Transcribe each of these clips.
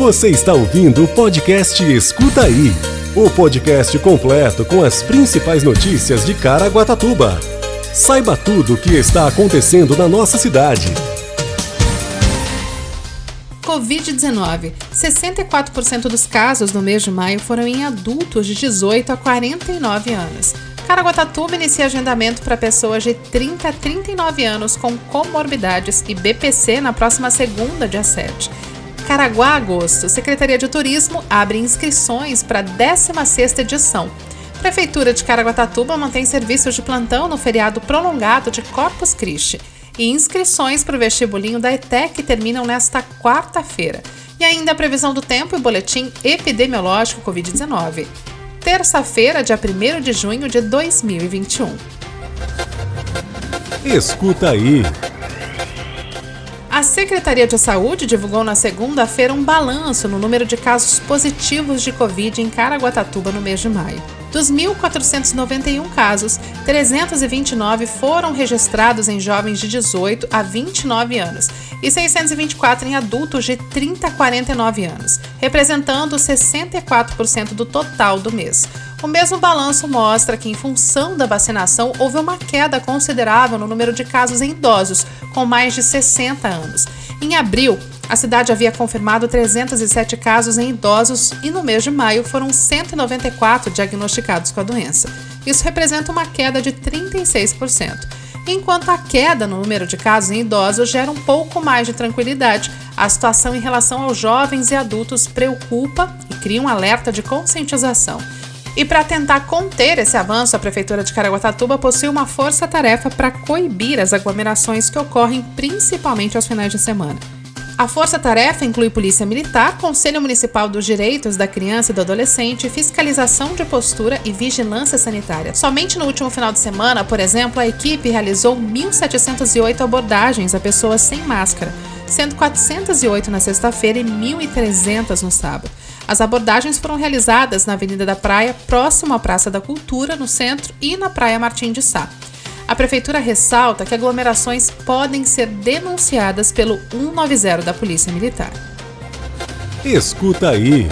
Você está ouvindo o podcast Escuta Aí o podcast completo com as principais notícias de Caraguatatuba. Saiba tudo o que está acontecendo na nossa cidade. Covid-19. 64% dos casos no mês de maio foram em adultos de 18 a 49 anos. Caraguatatuba inicia agendamento para pessoas de 30 a 39 anos com comorbidades e BPC na próxima segunda, dia 7. Caraguá, agosto. Secretaria de Turismo abre inscrições para a 16ª edição. Prefeitura de Caraguatatuba mantém serviços de plantão no feriado prolongado de Corpus Christi. E inscrições para o vestibulinho da ETEC terminam nesta quarta-feira. E ainda a previsão do tempo e boletim epidemiológico Covid-19 terça-feira, dia 1 de junho de 2021. Escuta aí. A Secretaria de Saúde divulgou na segunda-feira um balanço no número de casos positivos de Covid em Caraguatatuba no mês de maio. Dos 1.491 casos, 329 foram registrados em jovens de 18 a 29 anos e 624 em adultos de 30 a 49 anos, representando 64% do total do mês. O mesmo balanço mostra que, em função da vacinação, houve uma queda considerável no número de casos em idosos com mais de 60 anos. Em abril, a cidade havia confirmado 307 casos em idosos e no mês de maio foram 194 diagnosticados com a doença. Isso representa uma queda de 36%. Enquanto a queda no número de casos em idosos gera um pouco mais de tranquilidade, a situação em relação aos jovens e adultos preocupa e cria um alerta de conscientização. E para tentar conter esse avanço, a Prefeitura de Caraguatatuba possui uma força-tarefa para coibir as aglomerações que ocorrem principalmente aos finais de semana. A força-tarefa inclui Polícia Militar, Conselho Municipal dos Direitos da Criança e do Adolescente, fiscalização de postura e vigilância sanitária. Somente no último final de semana, por exemplo, a equipe realizou 1.708 abordagens a pessoas sem máscara, sendo 408 na sexta-feira e 1.300 no sábado. As abordagens foram realizadas na Avenida da Praia, próximo à Praça da Cultura, no centro, e na Praia Martim de Sá. A prefeitura ressalta que aglomerações podem ser denunciadas pelo 190 da Polícia Militar. Escuta aí.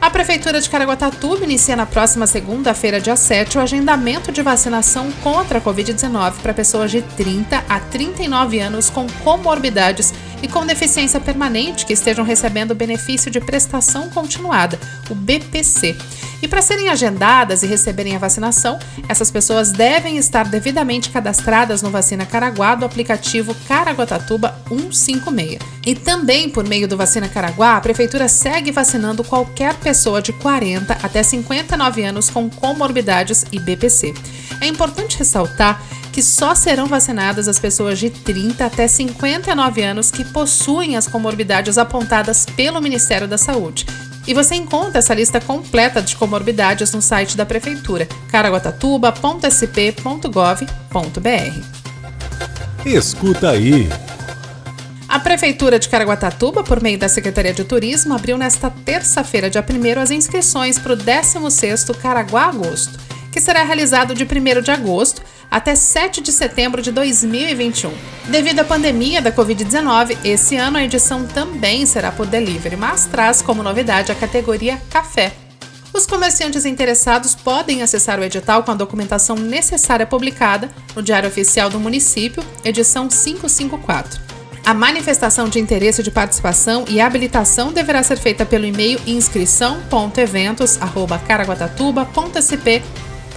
A Prefeitura de Caraguatatuba inicia na próxima segunda-feira, dia 7, o agendamento de vacinação contra a Covid-19 para pessoas de 30 a 39 anos com comorbidades e com deficiência permanente que estejam recebendo o benefício de prestação continuada, o BPC. E para serem agendadas e receberem a vacinação, essas pessoas devem estar devidamente cadastradas no Vacina Caraguá do aplicativo Caraguatatuba 156. E também por meio do Vacina Caraguá, a prefeitura segue vacinando qualquer pessoa de 40 até 59 anos com comorbidades e BPC. É importante ressaltar que só serão vacinadas as pessoas de 30 até 59 anos que possuem as comorbidades apontadas pelo Ministério da Saúde e você encontra essa lista completa de comorbidades no site da Prefeitura, caraguatatuba.sp.gov.br. Escuta aí. A Prefeitura de Caraguatatuba, por meio da Secretaria de Turismo, abriu nesta terça-feira, dia 1 as inscrições para o 16º Caraguá Agosto, que será realizado de 1 de agosto até 7 de setembro de 2021. Devido à pandemia da Covid-19, esse ano a edição também será por delivery, mas traz como novidade a categoria Café. Os comerciantes interessados podem acessar o edital com a documentação necessária publicada no Diário Oficial do Município, edição 554. A manifestação de interesse de participação e habilitação deverá ser feita pelo e-mail inscrição.eventos@caraguatatuba.sp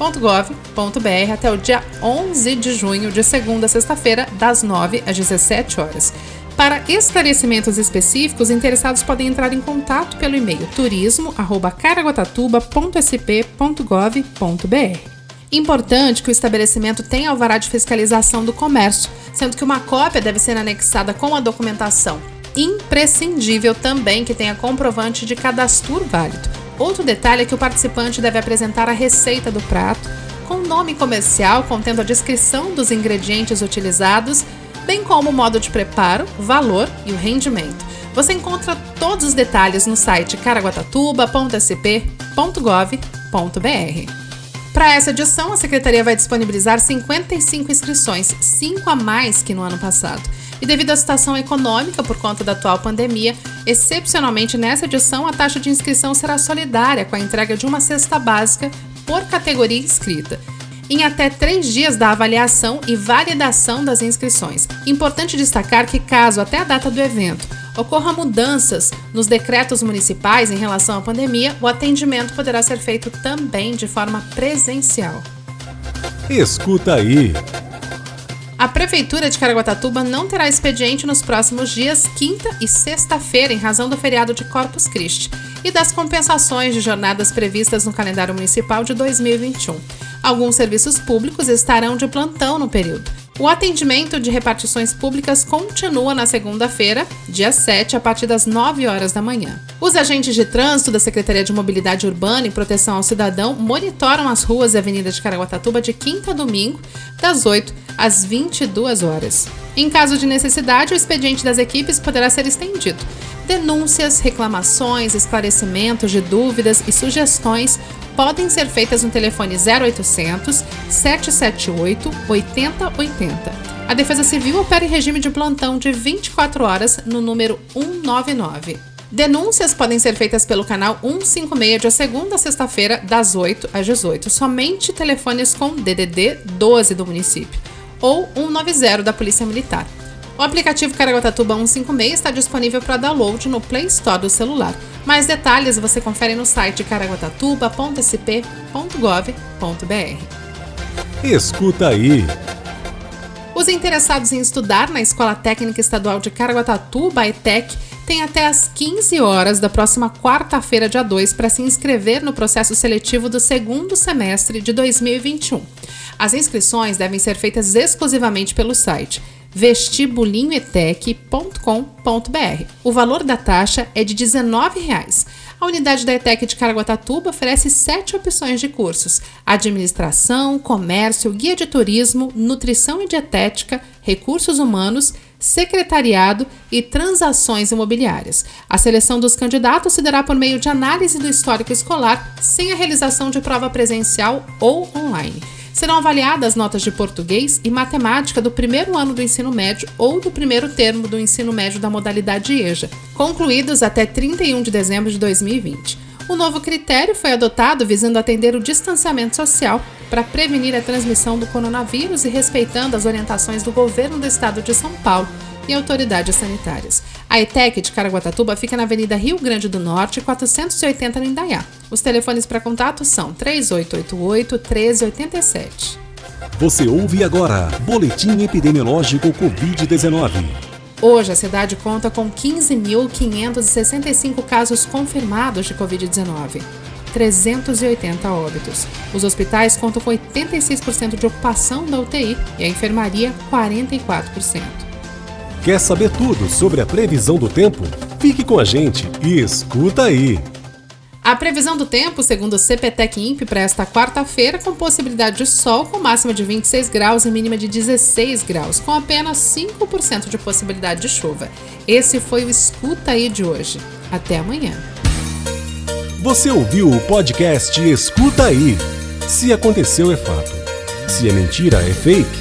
www.gov.br até o dia 11 de junho, de segunda a sexta-feira, das 9 às 17 horas. Para esclarecimentos específicos, interessados podem entrar em contato pelo e-mail turismo@caraguatatuba.sp.gov.br. Importante que o estabelecimento tenha alvará de fiscalização do comércio, sendo que uma cópia deve ser anexada com a documentação. Imprescindível também que tenha comprovante de cadastro válido. Outro detalhe é que o participante deve apresentar a receita do prato, com nome comercial contendo a descrição dos ingredientes utilizados, bem como o modo de preparo, valor e o rendimento. Você encontra todos os detalhes no site caraguatatuba.sp.gov.br. Para essa edição, a Secretaria vai disponibilizar 55 inscrições, 5 a mais que no ano passado. E devido à situação econômica por conta da atual pandemia, Excepcionalmente, nessa edição, a taxa de inscrição será solidária com a entrega de uma cesta básica por categoria inscrita, em até três dias da avaliação e validação das inscrições. Importante destacar que, caso até a data do evento ocorra mudanças nos decretos municipais em relação à pandemia, o atendimento poderá ser feito também de forma presencial. Escuta aí. Prefeitura de Caraguatatuba não terá expediente nos próximos dias, quinta e sexta-feira, em razão do feriado de Corpus Christi e das compensações de jornadas previstas no calendário municipal de 2021. Alguns serviços públicos estarão de plantão no período. O atendimento de repartições públicas continua na segunda-feira, dia 7, a partir das 9 horas da manhã. Os agentes de trânsito da Secretaria de Mobilidade Urbana e Proteção ao Cidadão monitoram as ruas e avenidas de Caraguatatuba de quinta a domingo, das 8 às 22 horas. Em caso de necessidade, o expediente das equipes poderá ser estendido. Denúncias, reclamações, esclarecimentos de dúvidas e sugestões podem ser feitas no telefone 0800 778 8080. A Defesa Civil opera em regime de plantão de 24 horas no número 199. Denúncias podem ser feitas pelo canal 156 de segunda a sexta-feira, das 8 às 18, somente telefones com DDD 12 do município ou 190 da Polícia Militar. O aplicativo Caraguatatuba 156 está disponível para download no Play Store do celular. Mais detalhes você confere no site caraguatatuba.sp.gov.br. Escuta aí. Os interessados em estudar na Escola Técnica Estadual de Caraguatatuba, ETEC, têm até às 15 horas da próxima quarta-feira, dia 2, para se inscrever no processo seletivo do segundo semestre de 2021. As inscrições devem ser feitas exclusivamente pelo site vestibulinhoetec.com.br. O valor da taxa é de R$ 19,00. A unidade da ETEC de Caraguatatuba oferece sete opções de cursos: administração, comércio, guia de turismo, nutrição e dietética, recursos humanos, secretariado e transações imobiliárias. A seleção dos candidatos se dará por meio de análise do histórico escolar, sem a realização de prova presencial ou online serão avaliadas notas de português e matemática do primeiro ano do ensino médio ou do primeiro termo do ensino médio da modalidade EJA, concluídos até 31 de dezembro de 2020. O novo critério foi adotado visando atender o distanciamento social para prevenir a transmissão do coronavírus e respeitando as orientações do governo do estado de São Paulo e autoridades sanitárias. A ETEC de Caraguatatuba fica na Avenida Rio Grande do Norte, 480 no Indaiá. Os telefones para contato são 3888 1387. Você ouve agora Boletim Epidemiológico Covid-19. Hoje, a cidade conta com 15.565 casos confirmados de Covid-19. 380 óbitos. Os hospitais contam com 86% de ocupação da UTI e a enfermaria 44%. Quer saber tudo sobre a previsão do tempo? Fique com a gente e escuta aí! A previsão do tempo, segundo o CPTEC INPE, para esta quarta-feira, com possibilidade de sol com máxima de 26 graus e mínima de 16 graus, com apenas 5% de possibilidade de chuva. Esse foi o Escuta aí de hoje. Até amanhã. Você ouviu o podcast Escuta aí. Se aconteceu é fato. Se é mentira é fake.